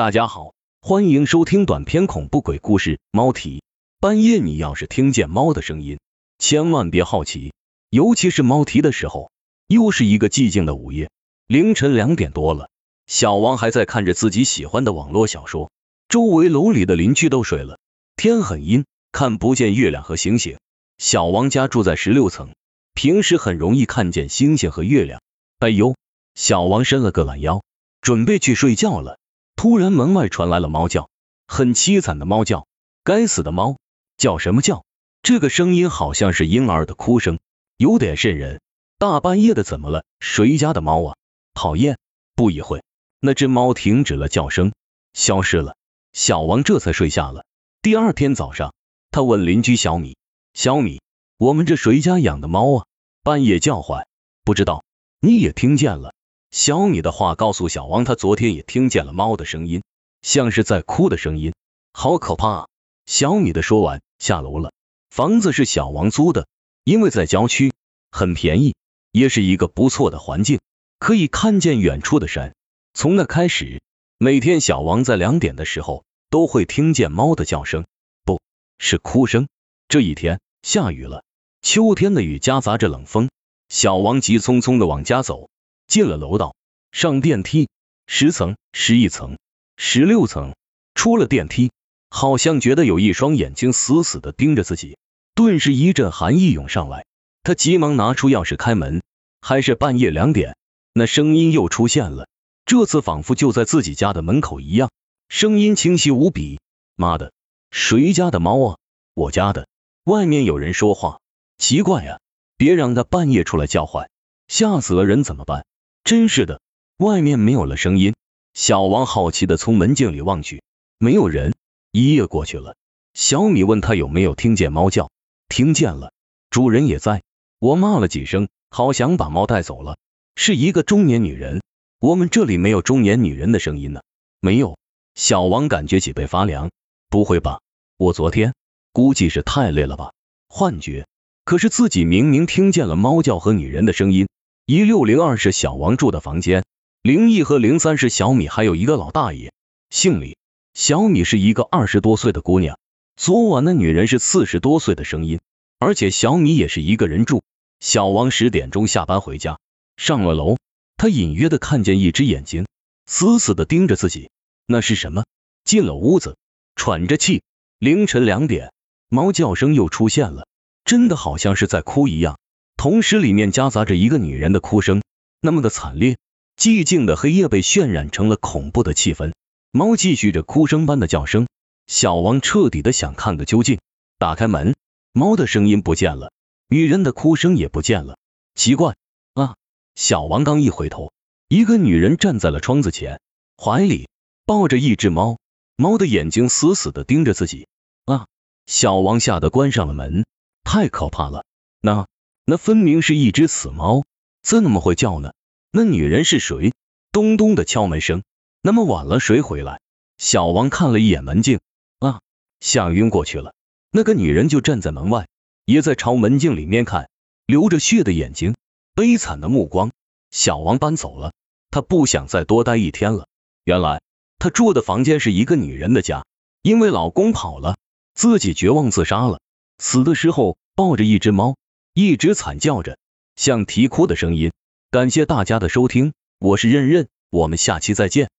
大家好，欢迎收听短篇恐怖鬼故事《猫啼》。半夜你要是听见猫的声音，千万别好奇，尤其是猫啼的时候。又是一个寂静的午夜，凌晨两点多了，小王还在看着自己喜欢的网络小说，周围楼里的邻居都睡了，天很阴，看不见月亮和星星。小王家住在十六层，平时很容易看见星星和月亮。哎呦，小王伸了个懒腰，准备去睡觉了。突然，门外传来了猫叫，很凄惨的猫叫。该死的猫，叫什么叫？这个声音好像是婴儿的哭声，有点瘆人。大半夜的，怎么了？谁家的猫啊？讨厌！不一会，那只猫停止了叫声，消失了。小王这才睡下了。第二天早上，他问邻居小米：“小米，我们这谁家养的猫啊？半夜叫唤，不知道你也听见了？”小米的话告诉小王，他昨天也听见了猫的声音，像是在哭的声音，好可怕啊！小米的说完，下楼了。房子是小王租的，因为在郊区，很便宜，也是一个不错的环境，可以看见远处的山。从那开始，每天小王在两点的时候都会听见猫的叫声，不是哭声。这一天下雨了，秋天的雨夹杂着冷风，小王急匆匆的往家走。进了楼道，上电梯，十层、十一层、十六层，出了电梯，好像觉得有一双眼睛死死的盯着自己，顿时一阵寒意涌上来。他急忙拿出钥匙开门，还是半夜两点，那声音又出现了，这次仿佛就在自己家的门口一样，声音清晰无比。妈的，谁家的猫啊？我家的。外面有人说话，奇怪啊，别让它半夜出来叫唤，吓死了人怎么办？真是的，外面没有了声音。小王好奇的从门镜里望去，没有人。一夜过去了，小米问他有没有听见猫叫，听见了，主人也在。我骂了几声，好想把猫带走了。是一个中年女人，我们这里没有中年女人的声音呢，没有。小王感觉脊背发凉，不会吧？我昨天估计是太累了吧，幻觉。可是自己明明听见了猫叫和女人的声音。一六零二是小王住的房间，零一和零三是小米，还有一个老大爷，姓李。小米是一个二十多岁的姑娘，昨晚那女人是四十多岁的声音，而且小米也是一个人住。小王十点钟下班回家，上了楼，他隐约的看见一只眼睛死死的盯着自己，那是什么？进了屋子，喘着气。凌晨两点，猫叫声又出现了，真的好像是在哭一样。同时，里面夹杂着一个女人的哭声，那么的惨烈。寂静的黑夜被渲染成了恐怖的气氛。猫继续着哭声般的叫声。小王彻底的想看个究竟。打开门，猫的声音不见了，女人的哭声也不见了。奇怪啊！小王刚一回头，一个女人站在了窗子前，怀里抱着一只猫，猫的眼睛死死的盯着自己。啊！小王吓得关上了门。太可怕了。那。那分明是一只死猫，怎么会叫呢？那女人是谁？咚咚的敲门声，那么晚了谁回来？小王看了一眼门镜，啊，吓晕过去了。那个女人就站在门外，也在朝门镜里面看，流着血的眼睛，悲惨的目光。小王搬走了，他不想再多待一天了。原来他住的房间是一个女人的家，因为老公跑了，自己绝望自杀了，死的时候抱着一只猫。一直惨叫着，像啼哭的声音。感谢大家的收听，我是任任，我们下期再见。